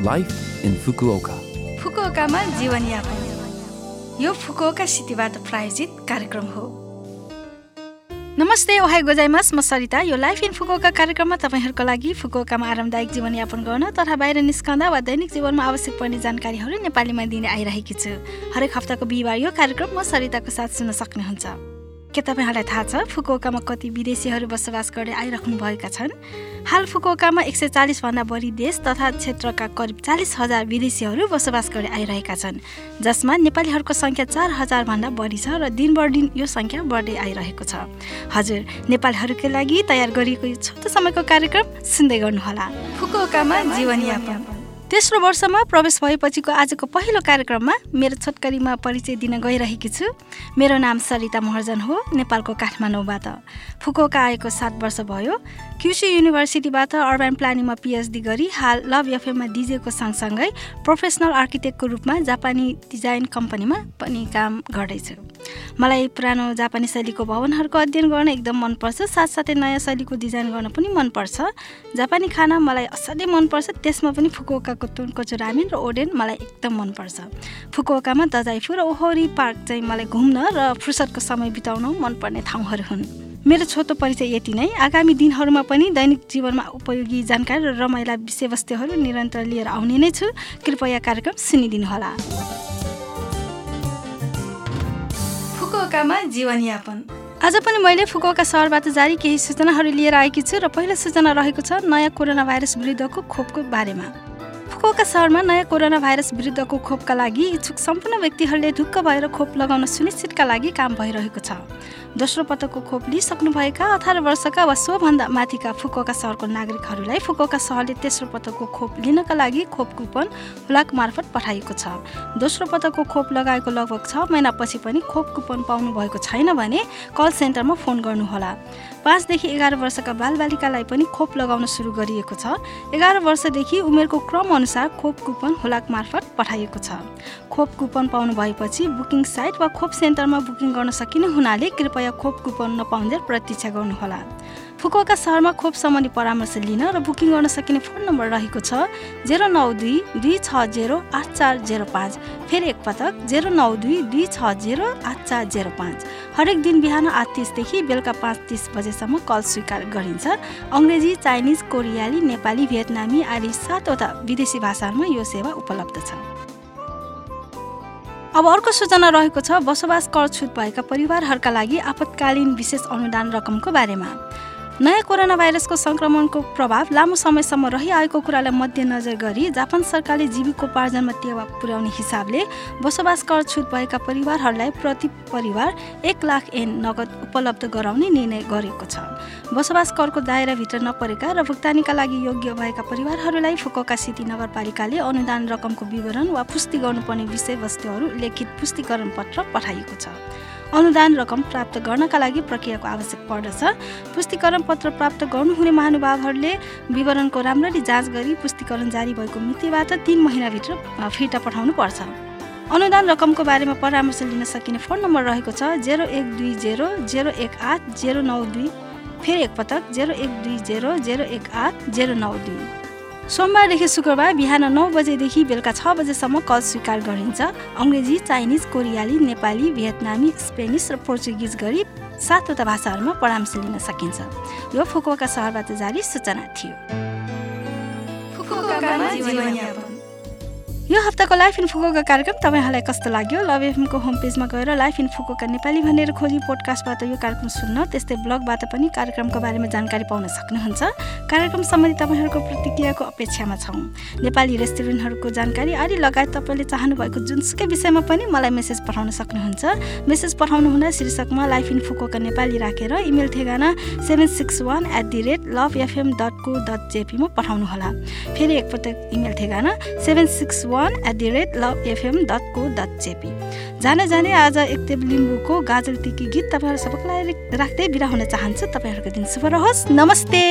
Life in Fukuoka. फुकुओकामा जीवनयापन यो Fukuoka सिटीबाट प्रायोजित कार्यक्रम हो नमस्ते ओहाई गोजाइमास म सरिता यो लाइफ इन फुकुओका कार्यक्रममा तपाईँहरूको लागि फुकुओकामा आरामदायक जीवनयापन गर्न तथा बाहिर निस्कँदा वा दैनिक जीवनमा आवश्यक पर्ने जानकारीहरू नेपालीमा दिने आइरहेकी छु हरेक हप्ताको बिहिबार यो कार्यक्रम म सरिताको साथ सुन्न सक्नुहुन्छ के तपाईँहरूलाई थाहा छ फुकुओकामा कति विदेशीहरू बसोबास गर्दै आइराख्नु भएका छन् हाल फुकुओकामा एक सय चालिसभन्दा बढी देश तथा क्षेत्रका करिब चालिस हजार विदेशीहरू बसोबास गर्दै आइरहेका छन् जसमा नेपालीहरूको सङ्ख्या चार हजारभन्दा बढी छ र दिन यो सङ्ख्या बढ्दै आइरहेको छ। हजुर नेपालीहरूकै लागि तयार गरिएको यो छोटो समयको कार्यक्रम सुन्दै गर्नुहोला। फुकुओकामा जीवनयापन तेस्रो वर्षमा प्रवेश भएपछिको आजको पहिलो कार्यक्रममा मेरो छोटकरीमा परिचय दिन गइरहेकी छु। मेरो नाम सरिता महर्जन हो नेपालको काठमाडौँबाट। फुकोका आएको सात वर्ष भयो। क्युसी युनिभर्सिटीबाट अर्बन प्लानिङमा पिएचडी गरी हाल लभ एफएममा डिजेको सँगसँगै प्रोफेसनल आर्किटेक्टको रूपमा जापानी डिजाइन कम्पनीमा पनि काम गर्दैछु। मलाई पुरानो जापानी शैलीको भवनहरूको अध्ययन गर्न एकदम मनपर्छ। साथसाथै नयाँ शैलीको डिजाइन गर्न पनि मनपर्छ। जापानी खाना मलाई असाध्यै मनपर्छ। त्यसमा पनि फुकुओकाको तुनको रामेन र ओडेन मलाई एकदम मनपर्छ। फुकुओकामा दजाइफु र ओहोरी पार्क चाहिँ मलाई घुम्न र फुर्सदको समय बिताउन मनपर्ने ठाउँहरू हुन्। मेरो छोटो परिचय यति नै। आगामी दिनहरूमा पनि दैनिक जीवनमा उपयोगी जानकारी र रमाइला विषयवस्तुहरू निरन्तर लिएर आउने नै छु। कृपया कार्यक्रम सुनिदिनुहोला। फुकुओकामा जीवनयापन। आज पनि मैले फुकुओका सहरबाट जारी केही सूचनाहरू लिएर आएकी छु र पहिलो सूचना रहेको छ नयाँ कोरोना भाइरस विरुद्धको खोपको बारेमा। फुकुओका सहरमा नयाँ कोरोना भाइरस विरुद्धको खोपका लागि इच्छुक सम्पूर्ण व्यक्तिहरूले ढुक्क भएर खोप लगाउन सुनिश्चितका लागि काम भइरहेको छ। दोस्रो पटकको खोप लिइसक्नुभएका अठार वर्षका वा सोभन्दा माथिका फुकुओका सहरको नागरिकहरूलाई फुकुओका सहरले तेस्रो पटकको खोप लिनका लागि खोप कुपन हुलाक मार्फत पठाइएको छ। दोस्रो पटकको खोप लगाएको लगभग छ महिनापछि पनि खोप कुपन पाउनु भएको छैन भने कल सेन्टरमा फोन गर्नुहोला। पाँचदेखि एघार वर्षका बालबालिकालाई पनि खोप लगाउन सुरु गरिएको छ। एघार वर्षदेखि उमेरको क्रम अनुसार खोप कुपन हुलाक मार्फत पठाइएको छ। खोप कुपन पाउनु भएपछि बुकिङ साइट वा खोप सेन्टरमा बुकिङ गर्न सकिने हुनाले कृपया खोप कुपन नपाउँदै प्रतीक्षा गर्नुहोला। फुकुवाका सहरमा खोप सम्बन्धी परामर्श लिन र बुकिङ गर्न सकिने फोन नम्बर रहेको छ जेरो नौ दुई दुई छ जेरो आठ चार जेरो पाँच। फेरि एकपटक जेरो नौ दुई दुई छ जेरो आठ चार जेरो पाँच। हरेक दिन बिहान आठ तिसदेखि बेलुका पाँच तिस बजेसम्म कल स्वीकार गरिन्छ। अङ्ग्रेजी चाइनिज कोरियाली नेपाली भियतनामी आदि सातवटा विदेशी भाषाहरूमा यो सेवा उपलब्ध छ। अब अर्को सूचना रहेको छ बसोबास कर छुट भएका परिवारहरूका लागि आपतकालीन विशेष अनुदान रकमको बारेमा। नयाँ कोरोना भाइरसको सङ्क्रमणको प्रभाव लामो समयसम्म रहिआएको कुरालाई मध्यनजर गरी जापान सरकारले जीविकोपार्जनमा टेवा पुर्याउने हिसाबले बसोबास कर छुट भएका परिवारहरूलाई प्रति परिवार एक लाख एन नगद उपलब्ध गराउने निर्णय गरेको छ। बसोबास करको दायराभित्र नपरेका र भुक्तानीका लागि योग्य भएका परिवारहरूलाई फुकोका सिटी नगरपालिकाले अनुदान रकमको विवरण वा पुष्टि गर्नुपर्ने विषयवस्तुहरू लिखित पुष्टिकरण पत्र पठाइएको छ। अनुदान रकम प्राप्त गर्नका लागि प्रक्रियाको आवश्यक पर्दछ। पुष्टिकरण पत्र प्राप्त गर्नुहुने महानुभावहरूले विवरणको राम्ररी जाँच गरी पुष्टिकरण जारी भएको मितिबाट तिन महिनाभित्र फिर्ता पठाउनु पर्छ। अनुदान रकमको बारेमा परामर्श लिन सकिने फोन नम्बर रहेको छ जेरो एक दुई जेरो जेरो एक आठ जेरो नौ दुई फेरि एकपटक जेरो एक दुई जेरो जेरो एक आठ जेरो नौ दुई। सोमबारदेखि शुक्रबार बिहान नौ बजेदेखि बेलुका छ बजेसम्म कल स्वीकार गरिन्छ। अङ्ग्रेजी चाइनिज कोरियाली नेपाली भियतनामी स्पेनिस र पोर्चुगिज गरी सातवटा भाषाहरूमा परामर्श लिन सकिन्छ। यो फुकुवाका सहरबाट जारी सूचना थियो। यो हप्ताको लाइफ इन फुकोका कार्यक्रम तपाईँहरूलाई कस्तो लाग्यो? लभ एफएमको होम पेजमा गएर लाइफ इन फुकोका नेपाली भनेर खोजी पोडकास्टबाट यो कार्यक्रम सुन्न त्यस्तै ब्लगबाट पनि कार्यक्रमको बारेमा जानकारी पाउन सक्नुहुन्छ। कार्यक्रम सम्बन्धी तपाईँहरूको प्रतिक्रियाको अपेक्षामा छौँ। नेपाली रेस्टुरेन्टहरूको जानकारी आदि लगायत तपाईँले चाहनुभएको जुनसुकै विषयमा पनि मलाई मेसेज पठाउन सक्नुहुन्छ। मेसेज पठाउनु हुँदा शीर्षकमा लाइफ इन फुकोका नेपाली राखेर इमेल ठेगाना seven six one at the rate love FM dot co dot जेपीमा पठाउनुहोला। फेरि एकपटक इमेल ठेगाना seven six one one at the rate love FM dot co dot JP जाने जाने आज एकदेव लिम्बूको गाजल टिकी गीत तपाईँहरू सबैलाई राख्दै बिरा हुन चाहन्छु। तपाईँहरूको दिन शुभ रहोस्। नमस्ते।